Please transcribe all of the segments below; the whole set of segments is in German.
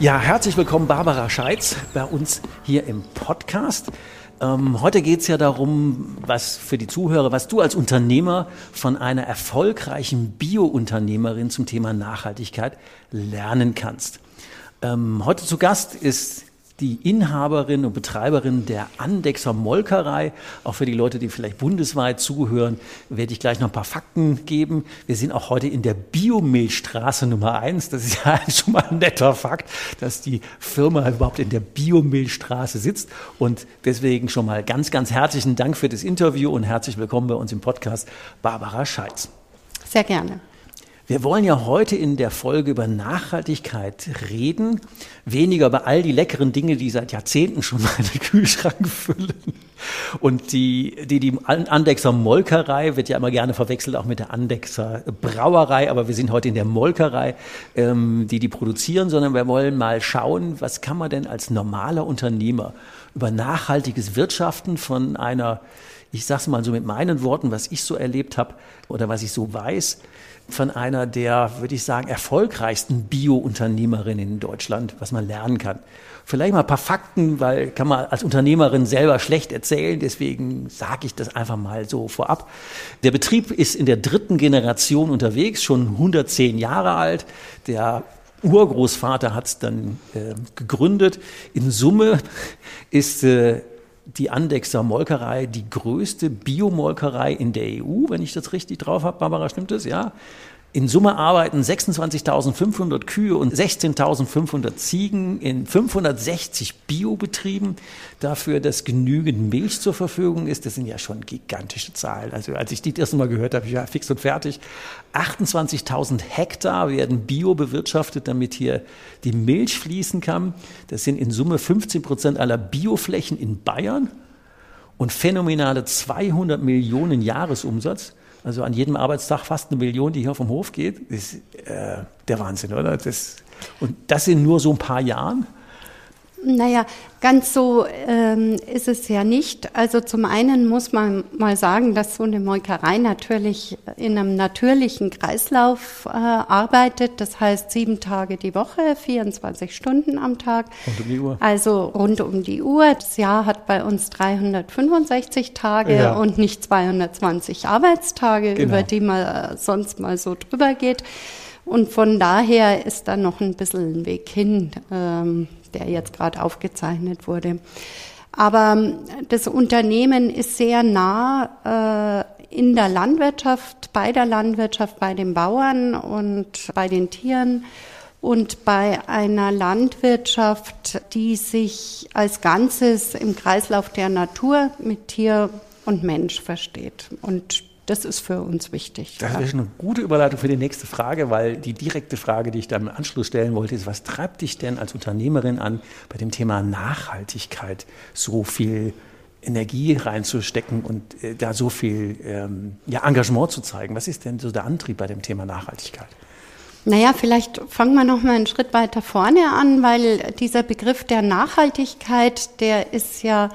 Ja, herzlich willkommen, Barbara Scheitz, bei uns hier im Podcast. Ähm, heute geht es ja darum, was für die Zuhörer, was du als Unternehmer von einer erfolgreichen Bio-Unternehmerin zum Thema Nachhaltigkeit lernen kannst. Ähm, heute zu Gast ist die Inhaberin und Betreiberin der Andexer Molkerei. Auch für die Leute, die vielleicht bundesweit zuhören, werde ich gleich noch ein paar Fakten geben. Wir sind auch heute in der Biomilchstraße Nummer eins. Das ist ja schon mal ein netter Fakt, dass die Firma überhaupt in der Biomilchstraße sitzt. Und deswegen schon mal ganz, ganz herzlichen Dank für das Interview und herzlich willkommen bei uns im Podcast, Barbara Scheitz. Sehr gerne. Wir wollen ja heute in der Folge über Nachhaltigkeit reden, weniger über all die leckeren Dinge, die seit Jahrzehnten schon meine Kühlschrank füllen. Und die, die, die Andexer Molkerei wird ja immer gerne verwechselt, auch mit der Andexer Brauerei, aber wir sind heute in der Molkerei, ähm, die die produzieren, sondern wir wollen mal schauen, was kann man denn als normaler Unternehmer über nachhaltiges Wirtschaften von einer, ich sag's mal so mit meinen Worten, was ich so erlebt habe oder was ich so weiß, von einer der, würde ich sagen, erfolgreichsten Bio-Unternehmerinnen in Deutschland, was man lernen kann. Vielleicht mal ein paar Fakten, weil kann man als Unternehmerin selber schlecht erzählen, deswegen sage ich das einfach mal so vorab. Der Betrieb ist in der dritten Generation unterwegs, schon 110 Jahre alt. Der Urgroßvater hat es dann äh, gegründet. In Summe ist äh, die Andexer Molkerei die größte Biomolkerei in der EU, wenn ich das richtig drauf habe. Barbara, stimmt das? Ja. In Summe arbeiten 26.500 Kühe und 16.500 Ziegen in 560 Biobetrieben dafür, dass genügend Milch zur Verfügung ist. Das sind ja schon gigantische Zahlen. Also als ich die das erste Mal gehört habe, ich war fix und fertig. 28.000 Hektar werden bio bewirtschaftet, damit hier die Milch fließen kann. Das sind in Summe 15 Prozent aller Bioflächen in Bayern und phänomenale 200 Millionen Jahresumsatz. Also an jedem Arbeitstag fast eine Million, die hier vom Hof geht. ist äh, der Wahnsinn, oder? Das, und das in nur so ein paar Jahren. Naja, ganz so ähm, ist es ja nicht. Also zum einen muss man mal sagen, dass so eine Molkerei natürlich in einem natürlichen Kreislauf äh, arbeitet. Das heißt sieben Tage die Woche, 24 Stunden am Tag. Rund um die Uhr. Also rund um die Uhr. Das Jahr hat bei uns 365 Tage ja. und nicht 220 Arbeitstage, genau. über die man äh, sonst mal so drüber geht. Und von daher ist da noch ein bisschen ein Weg hin. Ähm, der jetzt gerade aufgezeichnet wurde. Aber ähm, das Unternehmen ist sehr nah äh, in der Landwirtschaft, bei der Landwirtschaft, bei den Bauern und bei den Tieren und bei einer Landwirtschaft, die sich als Ganzes im Kreislauf der Natur mit Tier und Mensch versteht. Und das ist für uns wichtig. Das ist eine gute Überleitung für die nächste Frage, weil die direkte Frage, die ich dann im Anschluss stellen wollte, ist, was treibt dich denn als Unternehmerin an, bei dem Thema Nachhaltigkeit so viel Energie reinzustecken und äh, da so viel ähm, ja, Engagement zu zeigen? Was ist denn so der Antrieb bei dem Thema Nachhaltigkeit? Naja, vielleicht fangen wir noch mal einen Schritt weiter vorne an, weil dieser Begriff der Nachhaltigkeit, der ist ja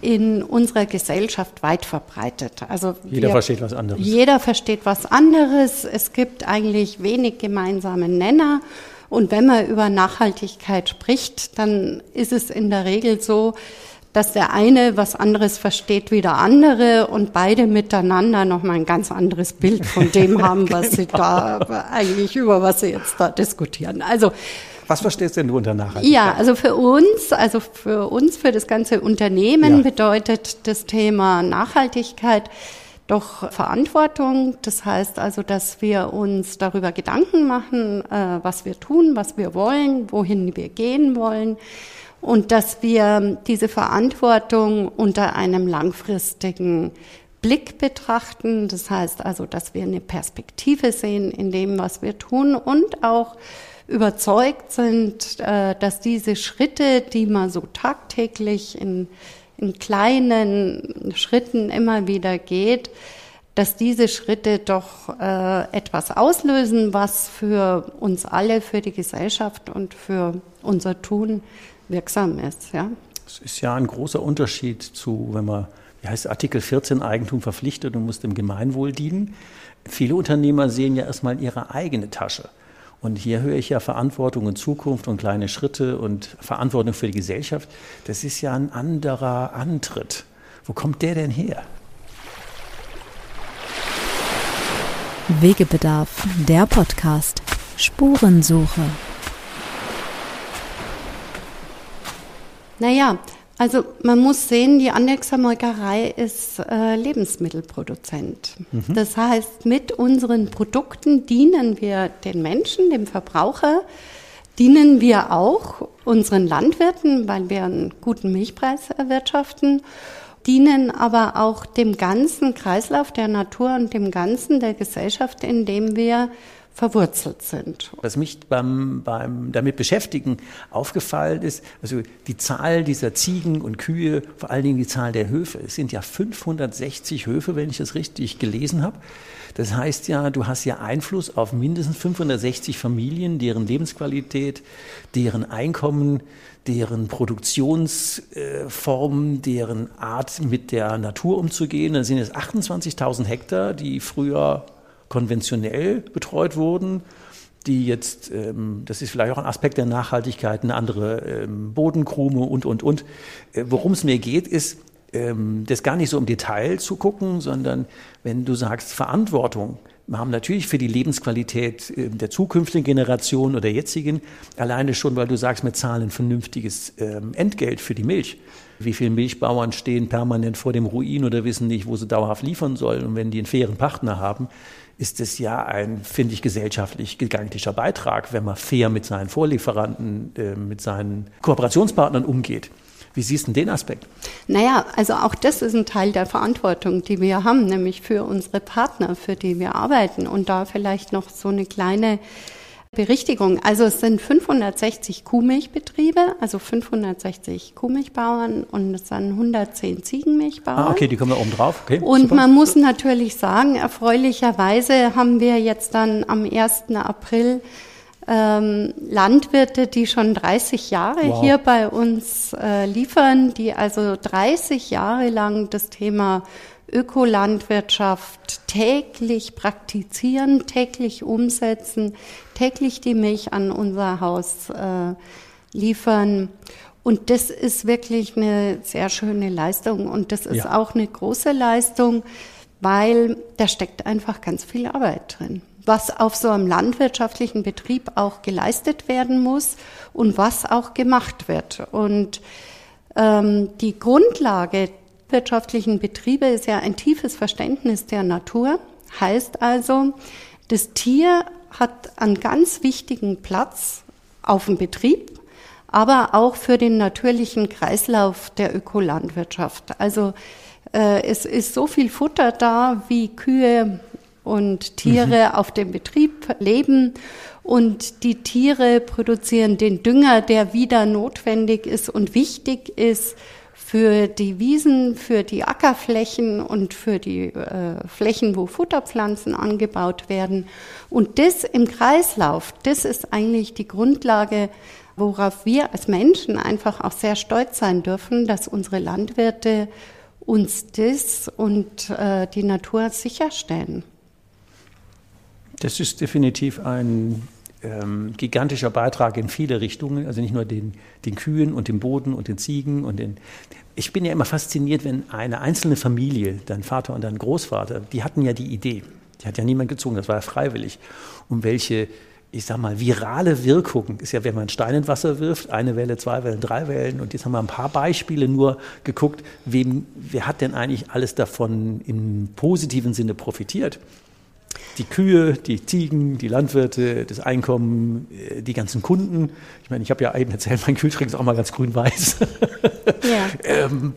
in unserer Gesellschaft weit verbreitet. Also jeder wir, versteht was anderes. Jeder versteht was anderes. Es gibt eigentlich wenig gemeinsame Nenner. Und wenn man über Nachhaltigkeit spricht, dann ist es in der Regel so, dass der eine was anderes versteht wie der andere und beide miteinander nochmal ein ganz anderes Bild von dem haben, was genau. sie da eigentlich über was sie jetzt da diskutieren. Also Was verstehst denn du unter Nachhaltigkeit? Ja, also für uns, also für uns, für das ganze Unternehmen ja. bedeutet das Thema Nachhaltigkeit doch Verantwortung. Das heißt also, dass wir uns darüber Gedanken machen, äh, was wir tun, was wir wollen, wohin wir gehen wollen und dass wir diese Verantwortung unter einem langfristigen Blick betrachten. Das heißt also, dass wir eine Perspektive sehen in dem, was wir tun und auch überzeugt sind, äh, dass diese Schritte, die man so tagtäglich in in kleinen Schritten immer wieder geht, dass diese Schritte doch äh, etwas auslösen, was für uns alle, für die Gesellschaft und für unser Tun wirksam ist. Ja? Es ist ja ein großer Unterschied zu, wenn man, wie heißt Artikel 14 Eigentum verpflichtet und muss dem Gemeinwohl dienen. Viele Unternehmer sehen ja erstmal ihre eigene Tasche. Und hier höre ich ja Verantwortung und Zukunft und kleine Schritte und Verantwortung für die Gesellschaft. Das ist ja ein anderer Antritt. Wo kommt der denn her? Wegebedarf, der Podcast. Spurensuche. Naja, also man muss sehen, die Andexer Molkerei ist äh, Lebensmittelproduzent. Mhm. Das heißt, mit unseren Produkten dienen wir den Menschen, dem Verbraucher, dienen wir auch unseren Landwirten, weil wir einen guten Milchpreis erwirtschaften, dienen aber auch dem ganzen Kreislauf der Natur und dem ganzen der Gesellschaft, in dem wir verwurzelt sind. Was mich beim, beim damit beschäftigen aufgefallen ist, also die Zahl dieser Ziegen und Kühe, vor allen Dingen die Zahl der Höfe. Es sind ja 560 Höfe, wenn ich das richtig gelesen habe. Das heißt ja, du hast ja Einfluss auf mindestens 560 Familien, deren Lebensqualität, deren Einkommen, deren Produktionsformen, deren Art mit der Natur umzugehen. Da sind es 28.000 Hektar, die früher konventionell betreut wurden, die jetzt, ähm, das ist vielleicht auch ein Aspekt der Nachhaltigkeit, eine andere ähm, Bodenkrume und, und, und. Äh, Worum es mir geht, ist, ähm, das gar nicht so im Detail zu gucken, sondern wenn du sagst Verantwortung, wir haben natürlich für die Lebensqualität der zukünftigen Generation oder jetzigen, alleine schon, weil du sagst, wir zahlen ein vernünftiges Entgelt für die Milch. Wie viele Milchbauern stehen permanent vor dem Ruin oder wissen nicht, wo sie dauerhaft liefern sollen. Und wenn die einen fairen Partner haben, ist es ja ein, finde ich, gesellschaftlich gigantischer Beitrag, wenn man fair mit seinen Vorlieferanten, äh, mit seinen Kooperationspartnern umgeht. Wie siehst du den Aspekt? Naja, also auch das ist ein Teil der Verantwortung, die wir haben, nämlich für unsere Partner, für die wir arbeiten. Und da vielleicht noch so eine kleine Berichtigung. Also es sind 560 Kuhmilchbetriebe, also 560 Kuhmilchbauern und es sind 110 Ziegenmilchbauern. Ah, okay, die kommen da oben drauf. Okay, und super. man muss natürlich sagen, erfreulicherweise haben wir jetzt dann am 1. April ähm, Landwirte, die schon 30 Jahre wow. hier bei uns äh, liefern, die also 30 Jahre lang das Thema Ökolandwirtschaft täglich praktizieren, täglich umsetzen, täglich die Milch an unser Haus äh, liefern. Und das ist wirklich eine sehr schöne Leistung und das ist ja. auch eine große Leistung, weil da steckt einfach ganz viel Arbeit drin, was auf so einem landwirtschaftlichen Betrieb auch geleistet werden muss und was auch gemacht wird. Und ähm, die Grundlage wirtschaftlichen Betriebe ist ja ein tiefes Verständnis der Natur. Heißt also, das Tier hat einen ganz wichtigen Platz auf dem Betrieb, aber auch für den natürlichen Kreislauf der Ökolandwirtschaft. Also äh, es ist so viel Futter da, wie Kühe und Tiere mhm. auf dem Betrieb leben. Und die Tiere produzieren den Dünger, der wieder notwendig ist und wichtig ist für die Wiesen, für die Ackerflächen und für die äh, Flächen, wo Futterpflanzen angebaut werden. Und das im Kreislauf, das ist eigentlich die Grundlage, worauf wir als Menschen einfach auch sehr stolz sein dürfen, dass unsere Landwirte uns das und äh, die Natur sicherstellen. Das ist definitiv ein ähm, gigantischer Beitrag in viele Richtungen, also nicht nur den, den Kühen und dem Boden und den Ziegen und den. Ich bin ja immer fasziniert, wenn eine einzelne Familie, dein Vater und dein Großvater, die hatten ja die Idee, die hat ja niemand gezogen, das war ja freiwillig, um welche ich sag mal, virale Wirkung ist ja, wenn man Stein in Wasser wirft, eine Welle, zwei Wellen, drei Wellen. Und jetzt haben wir ein paar Beispiele nur geguckt, wem, wer hat denn eigentlich alles davon im positiven Sinne profitiert? Die Kühe, die Ziegen, die Landwirte, das Einkommen, äh, die ganzen Kunden. Ich meine, ich habe ja eben erzählt, mein Kühlschrank ist auch mal ganz grün-weiß. Ja. ähm,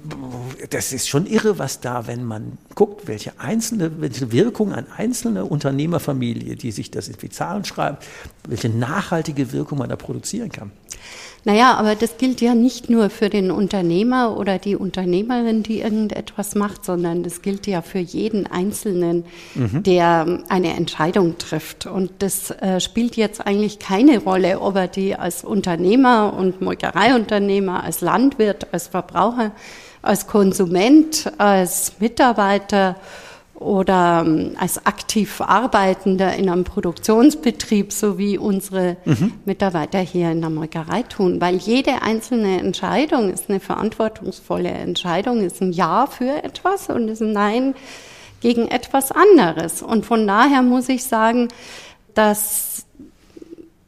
das ist schon irre, was da, wenn man guckt, welche einzelne, welche Wirkung an einzelne Unternehmerfamilie, die sich das in die Zahlen schreibt, welche nachhaltige Wirkung man da produzieren kann. Naja, aber das gilt ja nicht nur für den Unternehmer oder die Unternehmerin, die irgendetwas macht, sondern das gilt ja für jeden Einzelnen, mhm. der eine Entscheidung trifft. Und das äh, spielt jetzt eigentlich keine Rolle, ob er die als Unternehmer und Molkereiunternehmer, als Landwirt, als Verbraucher, als Konsument, als Mitarbeiter oder ähm, als aktiv Arbeitender in einem Produktionsbetrieb, so wie unsere mhm. Mitarbeiter hier in der Molkerei tun. Weil jede einzelne Entscheidung ist eine verantwortungsvolle Entscheidung, ist ein Ja für etwas und ist ein Nein gegen etwas anderes. Und von daher muss ich sagen, dass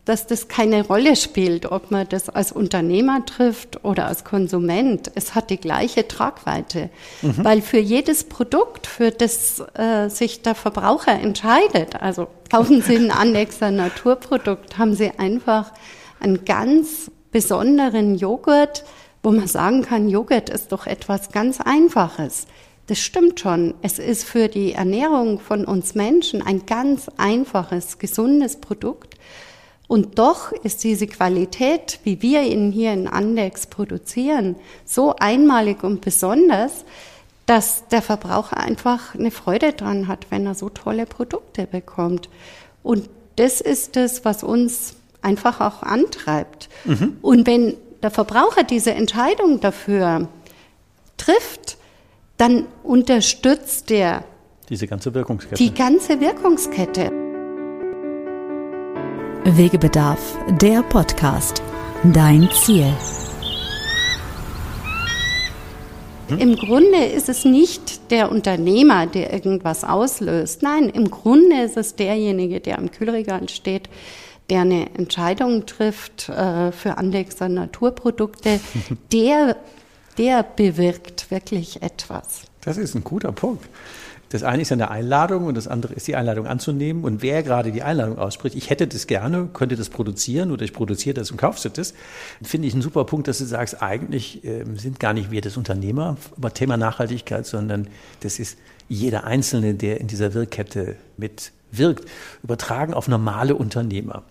dass das keine Rolle spielt, ob man das als Unternehmer trifft oder als Konsument. Es hat die gleiche Tragweite, mhm. weil für jedes Produkt, für das äh, sich der Verbraucher entscheidet, also kaufen Sie ein Annexer Naturprodukt, haben Sie einfach einen ganz besonderen Joghurt, wo man sagen kann, Joghurt ist doch etwas ganz Einfaches. Das stimmt schon. Es ist für die Ernährung von uns Menschen ein ganz einfaches, gesundes Produkt. Und doch ist diese Qualität, wie wir ihn hier in Andex produzieren, so einmalig und besonders, dass der Verbraucher einfach eine Freude dran hat, wenn er so tolle Produkte bekommt. Und das ist es, was uns einfach auch antreibt. Mhm. Und wenn der Verbraucher diese Entscheidung dafür trifft, dann unterstützt er diese ganze Wirkungskette. Die ganze Wirkungskette. Wegebedarf, der Podcast. Dein Ziel. Im Grunde ist es nicht der Unternehmer, der irgendwas auslöst. Nein, im Grunde ist es derjenige, der am Kühlregal steht, der eine Entscheidung trifft äh, für Andexer Naturprodukte. Der, der bewirkt wirklich etwas. Das ist ein guter Punkt. Das eine ist eine Einladung und das andere ist die Einladung anzunehmen. Und wer gerade die Einladung ausspricht, ich hätte das gerne, könnte das produzieren oder ich produziere das und kaufst das, finde ich einen super Punkt, dass du sagst, eigentlich äh, sind gar nicht wir das Unternehmer über Thema Nachhaltigkeit, sondern das ist jeder Einzelne, der in dieser Wirkkette mitwirkt, übertragen auf normale Unternehmer.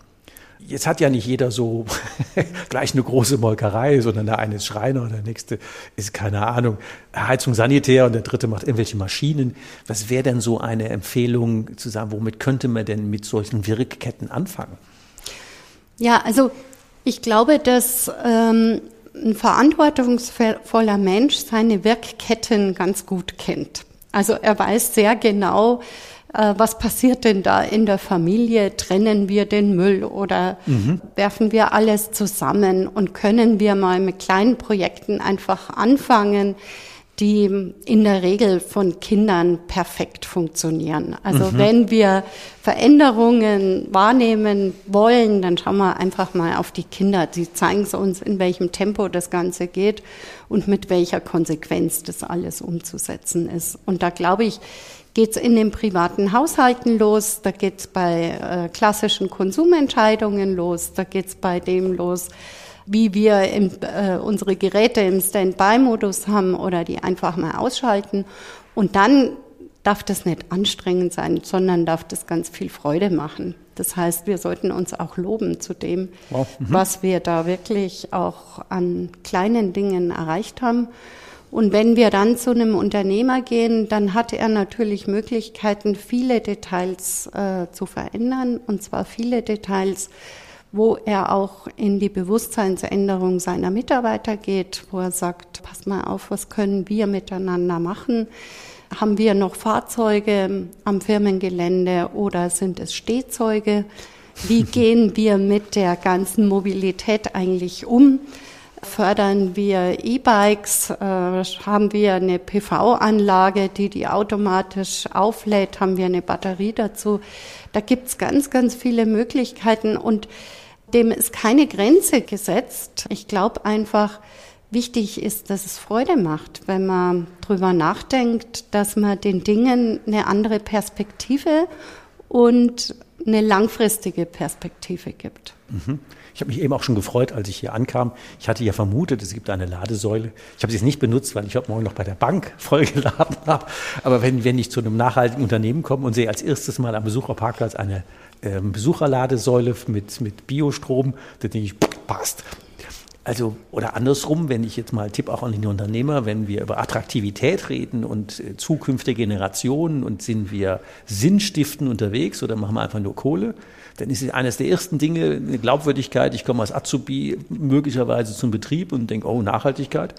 Jetzt hat ja nicht jeder so gleich eine große Molkerei, sondern der eine ist Schreiner und der nächste ist, keine Ahnung, Heizung Sanitär und der dritte macht irgendwelche Maschinen. Was wäre denn so eine Empfehlung zu sagen, womit könnte man denn mit solchen Wirkketten anfangen? Ja, also ich glaube, dass ähm, ein verantwortungsvoller Mensch seine Wirkketten ganz gut kennt. Also er weiß sehr genau, was passiert denn da in der Familie? Trennen wir den Müll oder mhm. werfen wir alles zusammen und können wir mal mit kleinen Projekten einfach anfangen? Die in der Regel von Kindern perfekt funktionieren. Also mhm. wenn wir Veränderungen wahrnehmen wollen, dann schauen wir einfach mal auf die Kinder. Die zeigen es uns, in welchem Tempo das Ganze geht und mit welcher Konsequenz das alles umzusetzen ist. Und da glaube ich, geht's in den privaten Haushalten los, da geht's bei äh, klassischen Konsumentscheidungen los, da geht's bei dem los, wie wir im, äh, unsere Geräte im Standby-Modus haben oder die einfach mal ausschalten. Und dann darf das nicht anstrengend sein, sondern darf das ganz viel Freude machen. Das heißt, wir sollten uns auch loben zu dem, wow. mhm. was wir da wirklich auch an kleinen Dingen erreicht haben. Und wenn wir dann zu einem Unternehmer gehen, dann hat er natürlich Möglichkeiten, viele Details äh, zu verändern, und zwar viele Details, wo er auch in die Bewusstseinsänderung seiner Mitarbeiter geht, wo er sagt, pass mal auf, was können wir miteinander machen? Haben wir noch Fahrzeuge am Firmengelände oder sind es Stehzeuge? Wie gehen wir mit der ganzen Mobilität eigentlich um? fördern wir E-Bikes, äh, haben wir eine PV-Anlage, die die automatisch auflädt, haben wir eine Batterie dazu. Da gibt's ganz, ganz viele Möglichkeiten und dem ist keine Grenze gesetzt. Ich glaube einfach, wichtig ist, dass es Freude macht, wenn man drüber nachdenkt, dass man den Dingen eine andere Perspektive und eine langfristige Perspektive gibt. Mhm. Ich habe mich eben auch schon gefreut, als ich hier ankam. Ich hatte ja vermutet, es gibt eine Ladesäule. Ich habe sie jetzt nicht benutzt, weil ich heute Morgen noch bei der Bank vollgeladen habe. Aber wenn, wenn ich zu einem nachhaltigen Unternehmen komme und sehe als erstes mal am Besucherparkplatz eine äh, Besucherladesäule mit, mit Biostrom, dann denke ich, passt. Also, oder andersrum, wenn ich jetzt mal Tipp auch an den Unternehmer, wenn wir über Attraktivität reden und äh, zukünftige Generationen und sind wir sinnstiftend unterwegs oder machen wir einfach nur Kohle, dann ist es eines der ersten Dinge eine Glaubwürdigkeit. Ich komme als Azubi möglicherweise zum Betrieb und denke, oh, Nachhaltigkeit.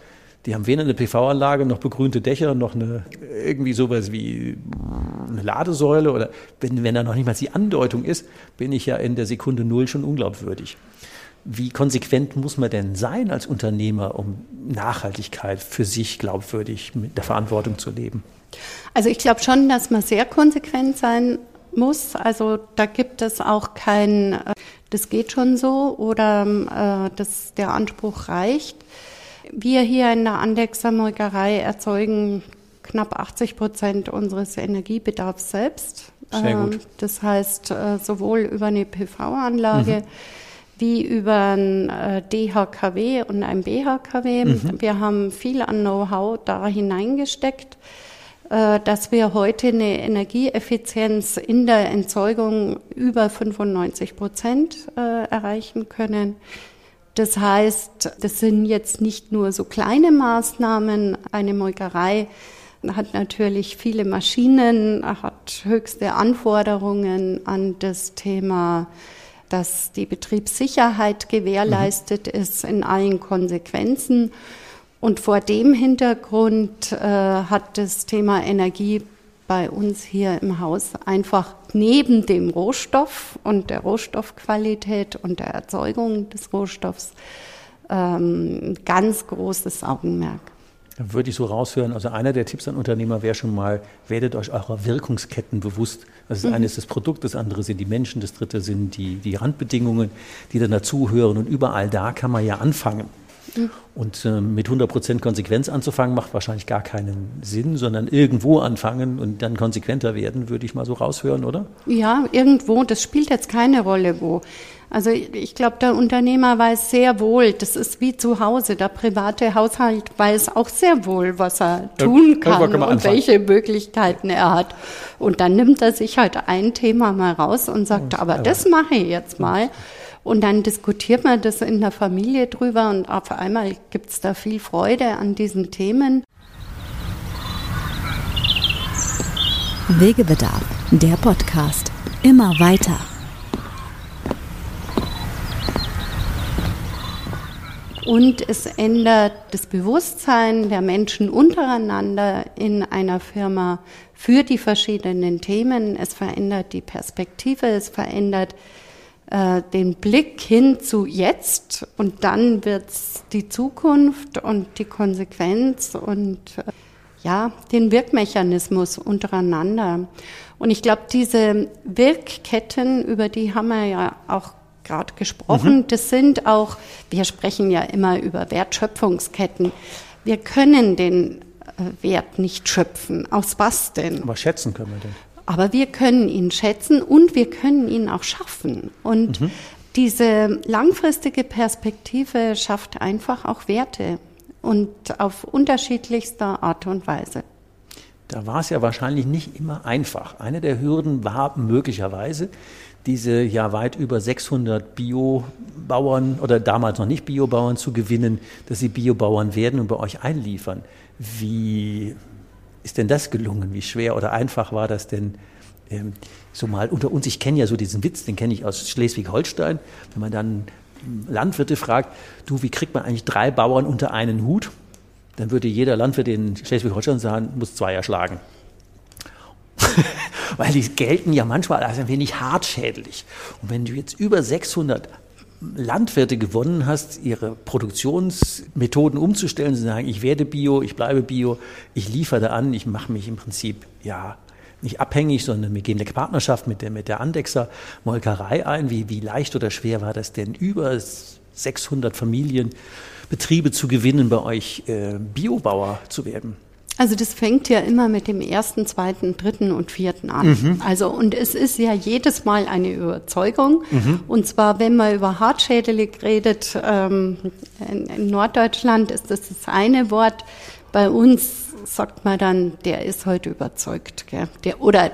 Die haben weder eine PV-Anlage noch begrünte Dächer noch eine irgendwie sowas wie eine Ladesäule oder wenn, wenn da noch nicht mal die Andeutung ist, bin ich ja in der Sekunde Null schon unglaubwürdig. Wie konsequent muss man denn sein als Unternehmer, um Nachhaltigkeit für sich glaubwürdig mit der Verantwortung zu leben? Also ich glaube schon, dass man sehr konsequent sein muss. Also da gibt es auch kein, äh, das geht schon so oder äh, das, der Anspruch reicht. Wir hier in der Andexer Molkerei erzeugen knapp 80 Prozent unseres Energiebedarfs selbst. Sehr gut. Ähm, das heißt, äh, sowohl über eine PV-Anlage mhm wie über ein äh, DHKW und ein BHKW. Mhm. Wir haben viel an Know-how da hineingesteckt, äh, dass wir heute eine Energieeffizienz in der Entzeugung über 95 Prozent erreichen können. Das heißt, das sind jetzt nicht nur so kleine Maßnahmen. Eine Molkerei hat natürlich viele Maschinen, hat höchste Anforderungen an das Thema dass die Betriebssicherheit gewährleistet mhm. ist in allen Konsequenzen. Und vor dem Hintergrund äh, hat das Thema Energie bei uns hier im Haus einfach neben dem Rohstoff und der Rohstoffqualität und der Erzeugung des Rohstoffs ähm, ganz großes Augenmerk. Da würde ich so raushören, also einer der Tipps an Unternehmer wäre schon mal, werdet euch eurer Wirkungsketten bewusst. Also das mhm. eine ist das Produkt, das andere sind die Menschen, das dritte sind die, die Randbedingungen, die dann dazuhören. Und überall da kann man ja anfangen. Mhm. Und äh, mit 100% Konsequenz anzufangen, macht wahrscheinlich gar keinen Sinn, sondern irgendwo anfangen und dann konsequenter werden, würde ich mal so raushören, oder? Ja, irgendwo. Das spielt jetzt keine Rolle, wo. Also ich glaube, der Unternehmer weiß sehr wohl, das ist wie zu Hause. Der private Haushalt weiß auch sehr wohl, was er tun kann, und anfangen. welche Möglichkeiten er hat. Und dann nimmt er sich halt ein Thema mal raus und sagt, aber das mache ich jetzt mal. Und dann diskutiert man das in der Familie drüber und auf einmal gibt es da viel Freude an diesen Themen. Wegebedarf, der Podcast. Immer weiter. Und es ändert das Bewusstsein der Menschen untereinander in einer Firma für die verschiedenen Themen. Es verändert die Perspektive, es verändert äh, den Blick hin zu jetzt und dann wird es die Zukunft und die Konsequenz und äh, ja, den Wirkmechanismus untereinander. Und ich glaube, diese Wirkketten, über die haben wir ja auch gerade gesprochen. Mhm. Das sind auch, wir sprechen ja immer über Wertschöpfungsketten. Wir können den äh, Wert nicht schöpfen. Aus was denn? Aber schätzen können wir den. Aber wir können ihn schätzen und wir können ihn auch schaffen. Und mhm. diese langfristige Perspektive schafft einfach auch Werte und auf unterschiedlichster Art und Weise. Da war es ja wahrscheinlich nicht immer einfach. Eine der Hürden war möglicherweise, diese ja weit über 600 Biobauern oder damals noch nicht Biobauern zu gewinnen, dass sie Biobauern werden und bei euch einliefern. Wie ist denn das gelungen? Wie schwer oder einfach war das denn? Ähm, so mal unter uns, ich kenne ja so diesen Witz, den kenne ich aus Schleswig-Holstein, wenn man dann Landwirte fragt, du, wie kriegt man eigentlich drei Bauern unter einen Hut? Dann würde jeder Landwirt in Schleswig-Holstein sagen, muss zwei erschlagen. weil die gelten ja manchmal als ein wenig hartschädlich. Und wenn du jetzt über 600 Landwirte gewonnen hast, ihre Produktionsmethoden umzustellen, zu sagen, ich werde Bio, ich bleibe Bio, ich liefere an, ich mache mich im Prinzip ja nicht abhängig, sondern wir gehen eine Partnerschaft mit der, mit der Andexer Molkerei ein. Wie, wie leicht oder schwer war das denn, über 600 Familienbetriebe zu gewinnen, bei euch äh, Biobauer zu werden? Also das fängt ja immer mit dem ersten, zweiten, dritten und vierten an. Mhm. Also und es ist ja jedes Mal eine Überzeugung. Mhm. Und zwar, wenn man über Hartschädelig redet, ähm, in, in, Norddeutschland ist das das eine Wort. Bei uns sagt man dann, der ist heute überzeugt, gell? Der, oder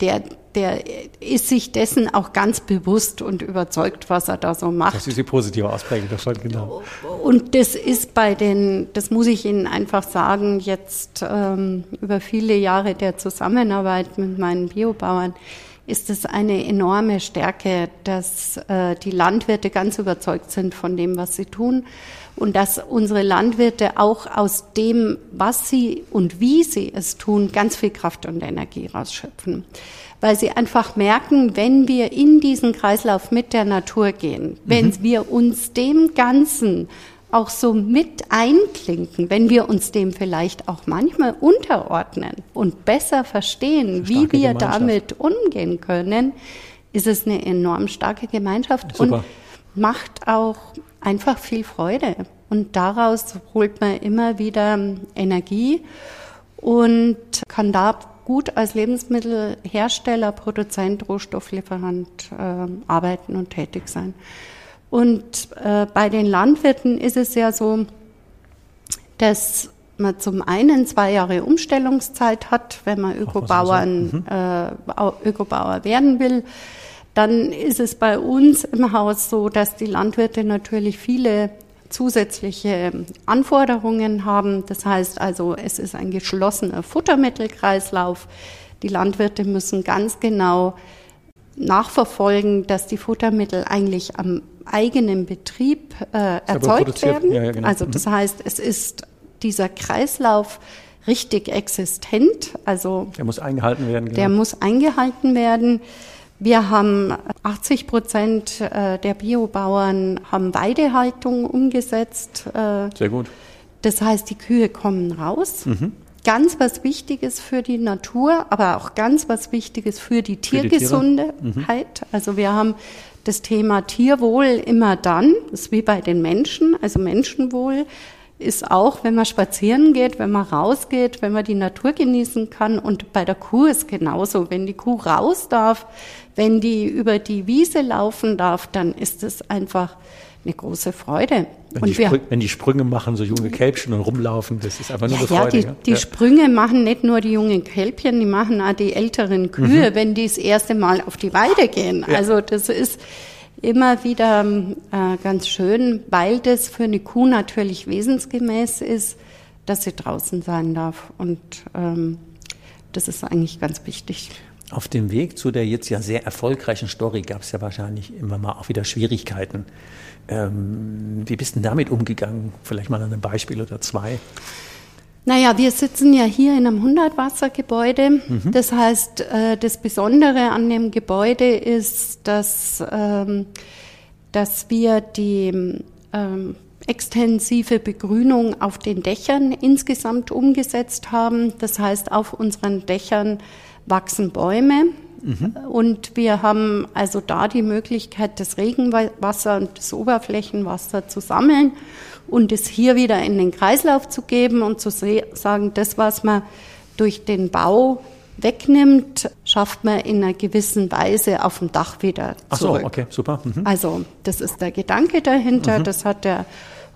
der, der ist sich dessen auch ganz bewusst und überzeugt, was er da so macht. Das ist die positive Ausprägung davon, genau. Und das ist bei den, das muss ich Ihnen einfach sagen, jetzt ähm, über viele Jahre der Zusammenarbeit mit meinen Biobauern, ist es eine enorme Stärke, dass äh, die Landwirte ganz überzeugt sind von dem, was sie tun und dass unsere Landwirte auch aus dem, was sie und wie sie es tun, ganz viel Kraft und Energie rausschöpfen. Weil sie einfach merken, wenn wir in diesen Kreislauf mit der Natur gehen, wenn mhm. wir uns dem Ganzen auch so mit einklinken, wenn wir uns dem vielleicht auch manchmal unterordnen und besser verstehen, wie wir damit umgehen können, ist es eine enorm starke Gemeinschaft Super. und macht auch einfach viel Freude. Und daraus holt man immer wieder Energie und kann da gut als Lebensmittelhersteller, Produzent, Rohstofflieferant äh, arbeiten und tätig sein. Und äh, bei den Landwirten ist es ja so, dass man zum einen zwei Jahre Umstellungszeit hat, wenn man Ökobauern, mhm. äh, Ökobauer werden will. Dann ist es bei uns im Haus so, dass die Landwirte natürlich viele zusätzliche Anforderungen haben. Das heißt also, es ist ein geschlossener Futtermittelkreislauf. Die Landwirte müssen ganz genau nachverfolgen, dass die Futtermittel eigentlich am eigenen Betrieb äh, erzeugt werden. Ja, ja, genau. Also das mhm. heißt, es ist dieser Kreislauf richtig existent. Also der muss eingehalten werden. Genau. Der muss eingehalten werden. Wir haben 80 Prozent äh, der Biobauern haben Weidehaltung umgesetzt. Äh, Sehr gut. Das heißt, die Kühe kommen raus. Mhm. Ganz was Wichtiges für die Natur, aber auch ganz was Wichtiges für die Tiergesundheit. Mhm. Also wir haben das Thema Tierwohl immer dann, das ist wie bei den Menschen, also Menschenwohl ist auch, wenn man spazieren geht, wenn man rausgeht, wenn man die Natur genießen kann. Und bei der Kuh ist genauso. Wenn die Kuh raus darf, wenn die über die Wiese laufen darf, dann ist es einfach eine große Freude. Wenn, und die, wir, wenn die Sprünge machen, so junge Kälbchen und rumlaufen, das ist einfach nur eine Freude. Ja, die, die ja. Sprünge machen nicht nur die jungen Kälbchen, die machen auch die älteren Kühe, mhm. wenn die das erste Mal auf die Weide gehen. Ja. Also das ist immer wieder äh, ganz schön, weil das für eine Kuh natürlich wesensgemäß ist, dass sie draußen sein darf. Und ähm, das ist eigentlich ganz wichtig. Auf dem Weg zu der jetzt ja sehr erfolgreichen Story gab es ja wahrscheinlich immer mal auch wieder Schwierigkeiten. Ähm, wie bist du damit umgegangen? Vielleicht mal ein Beispiel oder zwei. Naja, wir sitzen ja hier in einem 100-Wasser-Gebäude. Mhm. Das heißt, äh, das Besondere an dem Gebäude ist, dass, ähm, dass wir die ähm, extensive Begrünung auf den Dächern insgesamt umgesetzt haben. Das heißt, auf unseren Dächern wachsen Bäume. Mhm. Und wir haben also da die Möglichkeit, das Regenwasser und das Oberflächenwasser zu sammeln und es hier wieder in den Kreislauf zu geben und zu sagen, das, was man durch den Bau wegnimmt, schafft man in einer gewissen Weise auf dem Dach wieder zurück. Ach so, okay, super. Mhm. Also das ist der Gedanke dahinter. Mhm. Das hat der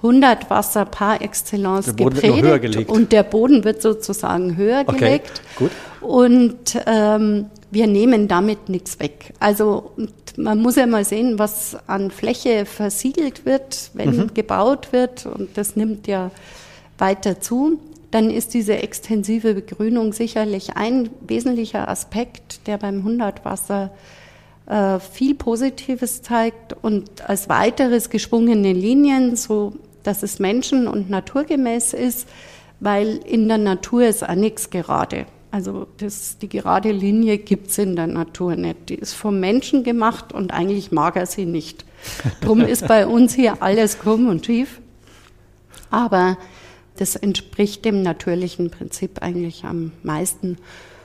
100 Wasser par excellence der gepredigt wird höher gelegt. und der Boden wird sozusagen höher okay, gelegt. Gut. Und ähm, wir nehmen damit nichts weg. Also man muss ja mal sehen, was an Fläche versiegelt wird, wenn mhm. gebaut wird und das nimmt ja weiter zu. Dann ist diese extensive Begrünung sicherlich ein wesentlicher Aspekt, der beim 100 Wasser äh, viel Positives zeigt und als weiteres geschwungene Linien, so dass es menschen- und naturgemäß ist, weil in der Natur ist auch nichts gerade. Also das, die gerade Linie gibt's in der Natur nicht. Die ist vom Menschen gemacht und eigentlich mag er sie nicht. Drum ist bei uns hier alles krumm und schief. Aber das entspricht dem natürlichen Prinzip eigentlich am meisten.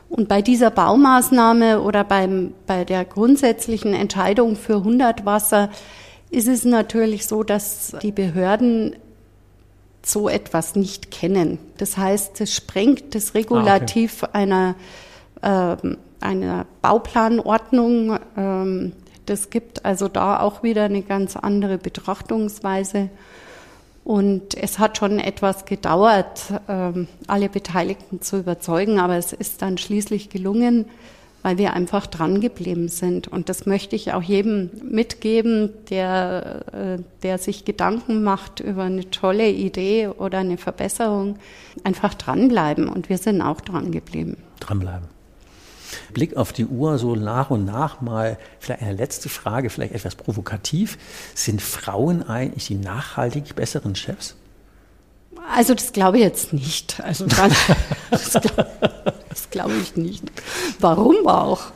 Und bei dieser Baumaßnahme oder beim, bei der grundsätzlichen Entscheidung für 100 Wasser ist es natürlich so, dass die Behörden so etwas nicht kennen. Das heißt, es sprengt das Regulativ ah, okay. einer, äh, einer Bauplanordnung. Ähm, das gibt also da auch wieder eine ganz andere Betrachtungsweise. Und es hat schon etwas gedauert, ähm, alle Beteiligten zu überzeugen, aber es ist dann schließlich gelungen, weil wir einfach dran geblieben sind. Und das möchte ich auch jedem mitgeben, der, äh, der sich Gedanken macht über eine tolle Idee oder eine Verbesserung. Einfach dranbleiben. Und wir sind auch dran geblieben. Dranbleiben. Blick auf die Uhr so nach und nach mal vielleicht eine letzte Frage, vielleicht etwas provokativ. Sind Frauen eigentlich die nachhaltig besseren Chefs? Also das glaube ich jetzt nicht. Also das glaube glaub ich nicht. Warum auch?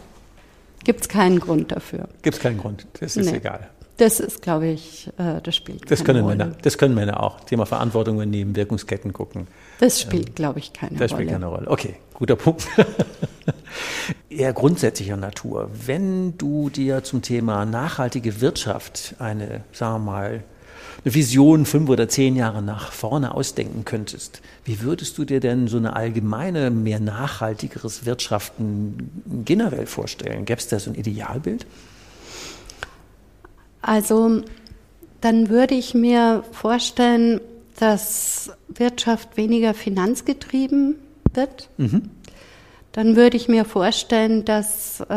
Gibt es keinen Grund dafür. Gibt es keinen Grund. Das ist nee. egal. Das ist, glaube ich, äh, das spielt das können Rolle. Männer, Das können Männer auch. Thema Verantwortung übernehmen, Wirkungsketten gucken. Das spielt, ähm, glaube ich, keine das Rolle. Das spielt keine Rolle. Okay, guter Punkt. Eher grundsätzlicher Natur. Wenn du dir zum Thema nachhaltige Wirtschaft eine, sagen wir mal, eine Vision fünf oder zehn Jahre nach vorne ausdenken könntest, wie würdest du dir denn so eine allgemeine, mehr nachhaltigeres Wirtschaften generell vorstellen? Gäbe es da so ein Idealbild? Also dann würde ich mir vorstellen, dass Wirtschaft weniger finanzgetrieben wird. Mhm. Dann würde ich mir vorstellen, dass äh,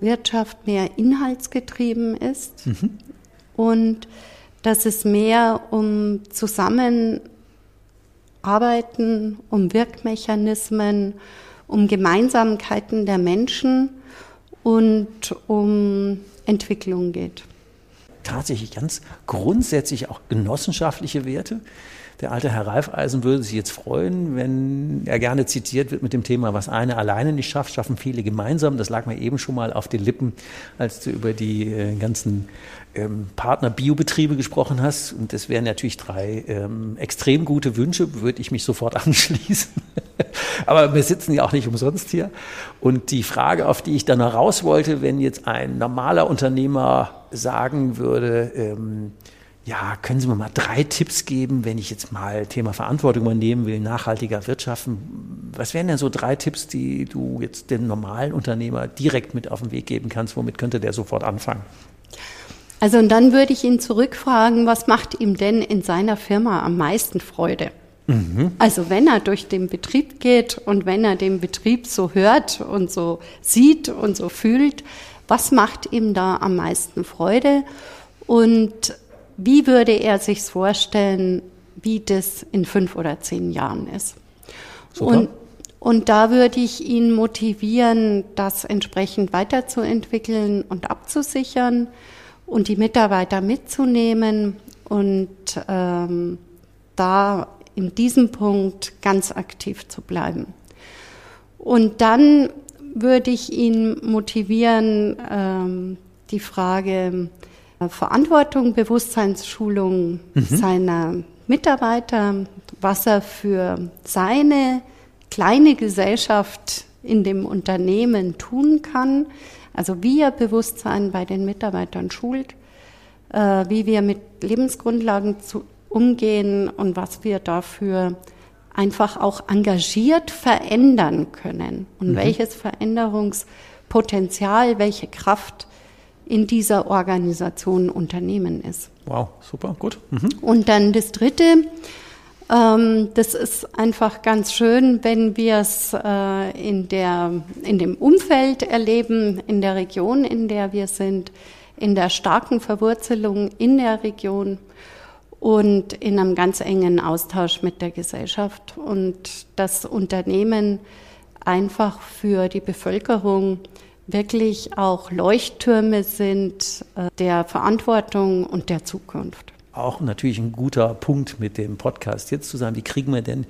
Wirtschaft mehr inhaltsgetrieben ist mhm. und dass es mehr um Zusammenarbeiten, um Wirkmechanismen, um Gemeinsamkeiten der Menschen und um Entwicklung geht tatsächlich ganz grundsätzlich auch genossenschaftliche Werte. Der alte Herr Ralfeisen würde sich jetzt freuen, wenn er gerne zitiert wird mit dem Thema, was eine alleine nicht schafft, schaffen viele gemeinsam. Das lag mir eben schon mal auf den Lippen, als du über die äh, ganzen ähm, Partner-Biobetriebe gesprochen hast. Und das wären natürlich drei ähm, extrem gute Wünsche, würde ich mich sofort anschließen. Aber wir sitzen ja auch nicht umsonst hier. Und die Frage, auf die ich dann raus wollte, wenn jetzt ein normaler Unternehmer sagen würde, ähm, ja, können Sie mir mal drei Tipps geben, wenn ich jetzt mal Thema Verantwortung übernehmen will, nachhaltiger wirtschaften? Was wären denn so drei Tipps, die du jetzt dem normalen Unternehmer direkt mit auf den Weg geben kannst? Womit könnte der sofort anfangen? Also und dann würde ich ihn zurückfragen, was macht ihm denn in seiner Firma am meisten Freude? Mhm. Also wenn er durch den Betrieb geht und wenn er den Betrieb so hört und so sieht und so fühlt, was macht ihm da am meisten Freude? Und wie würde er sich vorstellen, wie das in fünf oder zehn Jahren ist? Und, und da würde ich ihn motivieren, das entsprechend weiterzuentwickeln und abzusichern und die Mitarbeiter mitzunehmen und ähm, da in diesem Punkt ganz aktiv zu bleiben. Und dann würde ich ihn motivieren, ähm, die Frage Verantwortung, Bewusstseinsschulung mhm. seiner Mitarbeiter, was er für seine kleine Gesellschaft in dem Unternehmen tun kann, also wie er Bewusstsein bei den Mitarbeitern schult, äh, wie wir mit Lebensgrundlagen zu, umgehen und was wir dafür einfach auch engagiert verändern können und mhm. welches Veränderungspotenzial, welche Kraft in dieser Organisation Unternehmen ist. Wow, super, gut. Mhm. Und dann das Dritte, ähm, das ist einfach ganz schön, wenn wir es äh, in, der, in dem Umfeld erleben, in der Region, in der wir sind, in der starken Verwurzelung in der Region und in einem ganz engen Austausch mit der Gesellschaft und das Unternehmen einfach für die Bevölkerung wirklich auch Leuchttürme sind äh, der Verantwortung und der Zukunft. Auch natürlich ein guter Punkt mit dem Podcast jetzt zu sagen, wie kriegen wir denn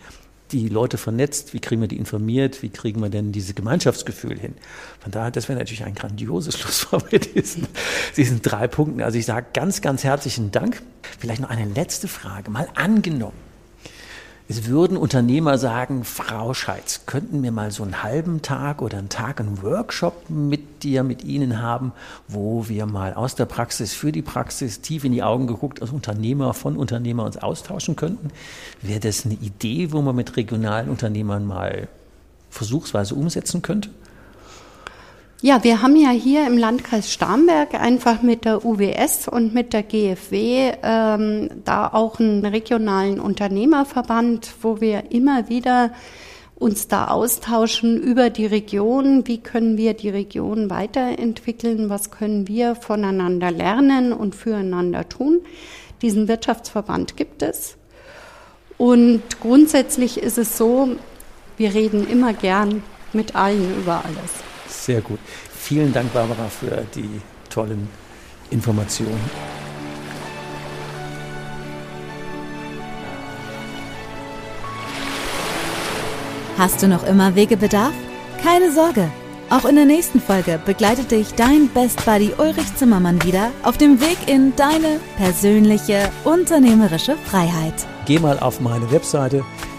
die Leute vernetzt, wie kriegen wir die informiert, wie kriegen wir denn dieses Gemeinschaftsgefühl hin. Von daher, das wäre natürlich ein grandioses Schlusswort mit diesen, diesen drei Punkten. Also ich sage ganz, ganz herzlichen Dank. Vielleicht noch eine letzte Frage. Mal angenommen, es würden Unternehmer sagen, Frau Scheitz, könnten wir mal so einen halben Tag oder einen Tag einen Workshop mit dir, mit Ihnen haben, wo wir mal aus der Praxis für die Praxis tief in die Augen geguckt als Unternehmer von Unternehmer uns austauschen könnten? Wäre das eine Idee, wo man mit regionalen Unternehmern mal versuchsweise umsetzen könnte? Ja, wir haben ja hier im Landkreis Starnberg einfach mit der UWS und mit der GFW ähm, da auch einen regionalen Unternehmerverband, wo wir immer wieder uns da austauschen über die Region, wie können wir die Region weiterentwickeln, was können wir voneinander lernen und füreinander tun. Diesen Wirtschaftsverband gibt es. Und grundsätzlich ist es so, wir reden immer gern mit allen über alles. Sehr gut. Vielen Dank, Barbara, für die tollen Informationen. Hast du noch immer Wegebedarf? Keine Sorge. Auch in der nächsten Folge begleitet dich dein Best Buddy Ulrich Zimmermann wieder auf dem Weg in deine persönliche unternehmerische Freiheit. Geh mal auf meine Webseite